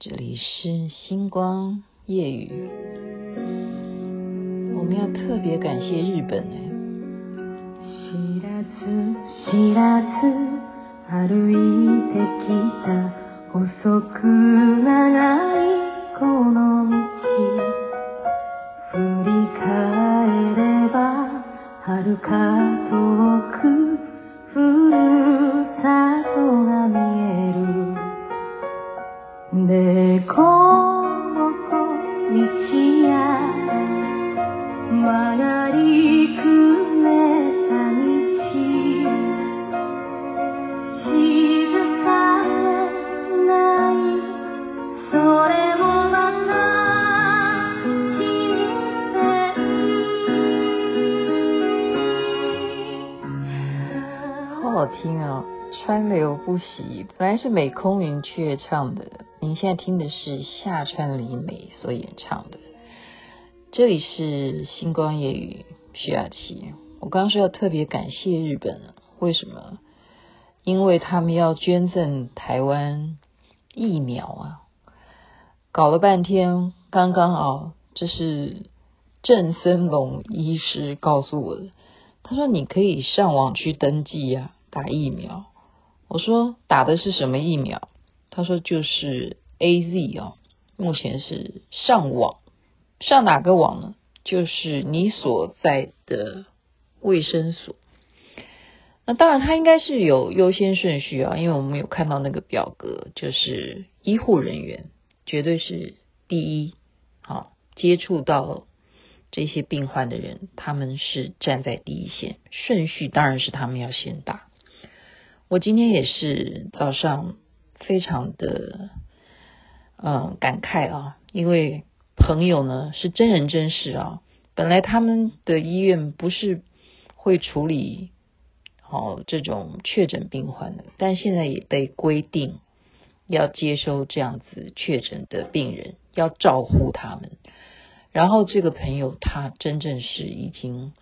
这里是星光夜雨，我们要特别感谢日本哎。好听啊、川流不息，本来是美空云雀唱的，您现在听的是夏川里美所演唱的。这里是星光夜雨徐雅琪，我刚刚说要特别感谢日本，为什么？因为他们要捐赠台湾疫苗啊，搞了半天，刚刚啊，这是郑森龙医师告诉我的，他说你可以上网去登记呀、啊。打疫苗，我说打的是什么疫苗？他说就是 AZ 哦，目前是上网，上哪个网呢？就是你所在的卫生所。那当然，他应该是有优先顺序啊，因为我们有看到那个表格，就是医护人员绝对是第一，好，接触到这些病患的人，他们是站在第一线，顺序当然是他们要先打。我今天也是早上非常的嗯感慨啊，因为朋友呢是真人真事啊，本来他们的医院不是会处理好这种确诊病患的，但现在也被规定要接收这样子确诊的病人，要照顾他们。然后这个朋友他真正是已经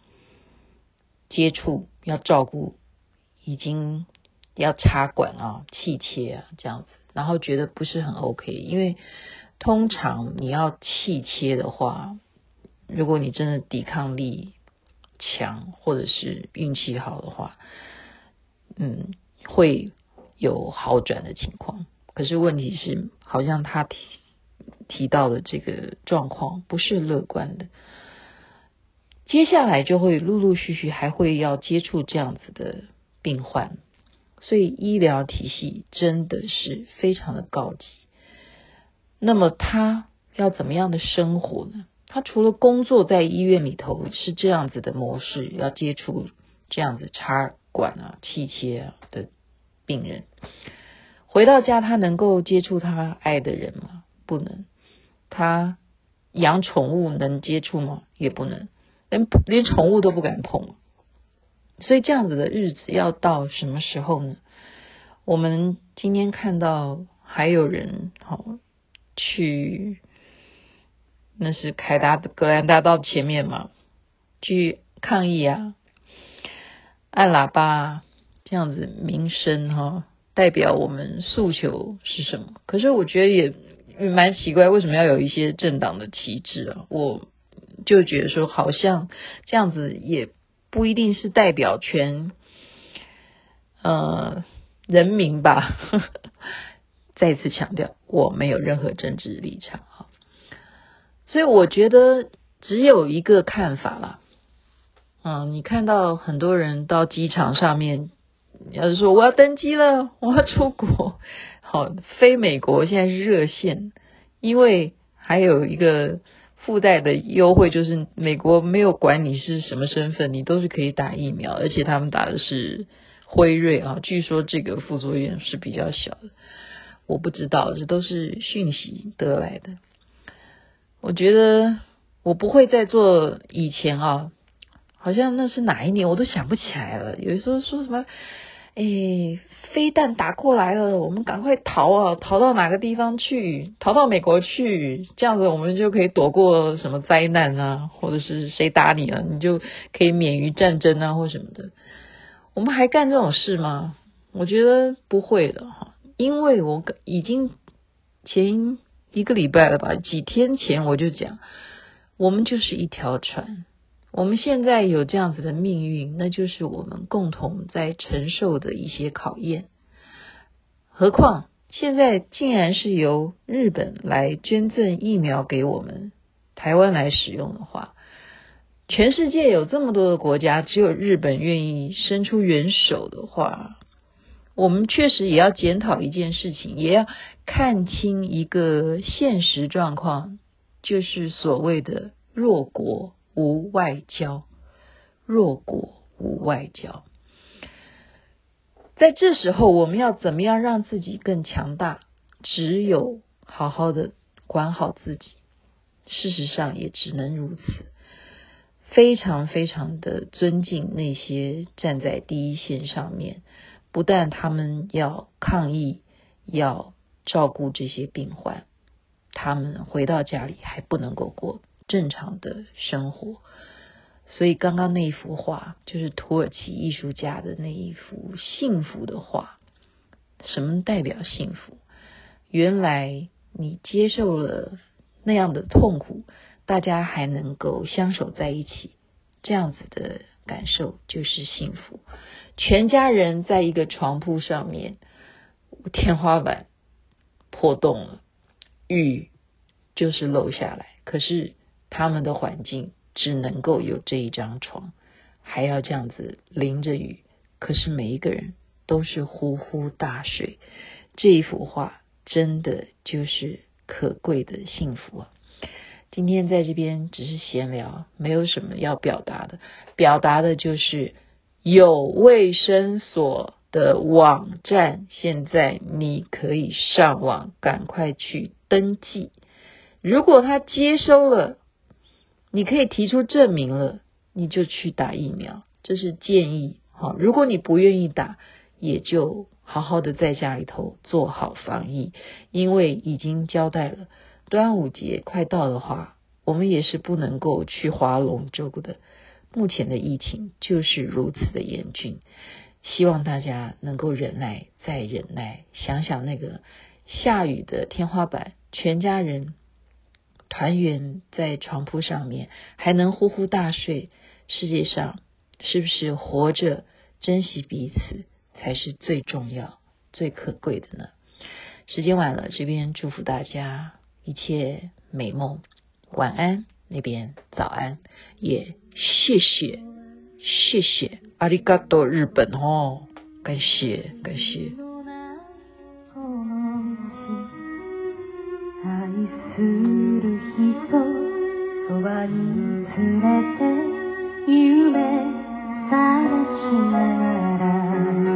接触要照顾，已经。要插管啊，气切啊，这样子，然后觉得不是很 OK，因为通常你要气切的话，如果你真的抵抗力强，或者是运气好的话，嗯，会有好转的情况。可是问题是，好像他提提到的这个状况不是乐观的，接下来就会陆陆续续还会要接触这样子的病患。所以医疗体系真的是非常的高级。那么他要怎么样的生活呢？他除了工作在医院里头是这样子的模式，要接触这样子插管啊、气切啊的病人，回到家他能够接触他爱的人吗？不能。他养宠物能接触吗？也不能，连连宠物都不敢碰。所以这样子的日子要到什么时候呢？我们今天看到还有人好去，那是凯达格兰大道前面嘛，去抗议啊，按喇叭这样子鸣声哈，代表我们诉求是什么？可是我觉得也蛮奇怪，为什么要有一些政党的旗帜啊？我就觉得说，好像这样子也。不一定是代表全呃人民吧。再次强调，我没有任何政治立场哈。所以我觉得只有一个看法啦。嗯，你看到很多人到机场上面，要是说我要登机了，我要出国，好，飞美国现在是热线，因为还有一个。附带的优惠就是美国没有管你是什么身份，你都是可以打疫苗，而且他们打的是辉瑞啊，据说这个副作用是比较小的。我不知道，这都是讯息得来的。我觉得我不会再做以前啊，好像那是哪一年我都想不起来了。有时候说什么。哎，飞弹打过来了，我们赶快逃啊！逃到哪个地方去？逃到美国去，这样子我们就可以躲过什么灾难啊，或者是谁打你了，你就可以免于战争啊，或什么的。我们还干这种事吗？我觉得不会的哈，因为我已经前一个礼拜了吧，几天前我就讲，我们就是一条船。我们现在有这样子的命运，那就是我们共同在承受的一些考验。何况现在竟然是由日本来捐赠疫苗给我们台湾来使用的话，全世界有这么多的国家，只有日本愿意伸出援手的话，我们确实也要检讨一件事情，也要看清一个现实状况，就是所谓的弱国无外交，弱国无外交。在这时候，我们要怎么样让自己更强大？只有好好的管好自己。事实上，也只能如此。非常非常的尊敬那些站在第一线上面。不但他们要抗疫，要照顾这些病患，他们回到家里还不能够过正常的生活。所以刚刚那一幅画，就是土耳其艺术家的那一幅幸福的画。什么代表幸福？原来你接受了那样的痛苦，大家还能够相守在一起，这样子的感受就是幸福。全家人在一个床铺上面，天花板破洞了，雨就是漏下来。可是他们的环境只能够有这一张床，还要这样子淋着雨。可是每一个人都是呼呼大睡。这一幅画真的就是可贵的幸福啊！今天在这边只是闲聊，没有什么要表达的，表达的就是。有卫生所的网站，现在你可以上网，赶快去登记。如果他接收了，你可以提出证明了，你就去打疫苗。这是建议。好，如果你不愿意打，也就好好的在家里头做好防疫，因为已经交代了，端午节快到的话，我们也是不能够去划龙舟的。目前的疫情就是如此的严峻，希望大家能够忍耐再忍耐。想想那个下雨的天花板，全家人团圆在床铺上面，还能呼呼大睡。世界上是不是活着珍惜彼此才是最重要、最可贵的呢？时间晚了，这边祝福大家一切美梦，晚安。那边早安，也谢谢谢谢阿里嘎多日本哦，感谢感谢。する人そばに連れて夢探しながら。